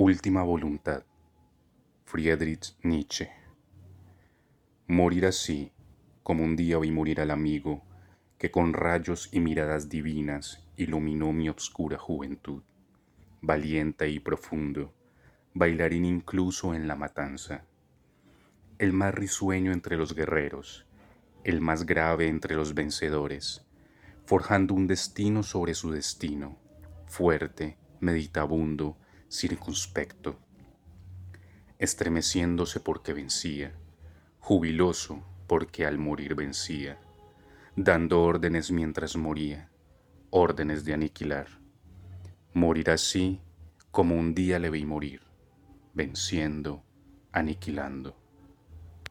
Última voluntad. Friedrich Nietzsche. Morir así, como un día vi morir al amigo que con rayos y miradas divinas iluminó mi obscura juventud, valiente y profundo, bailarín incluso en la matanza, el más risueño entre los guerreros, el más grave entre los vencedores, forjando un destino sobre su destino, fuerte, meditabundo, circunspecto, estremeciéndose porque vencía, jubiloso porque al morir vencía, dando órdenes mientras moría, órdenes de aniquilar. Morir así como un día le vi morir, venciendo, aniquilando.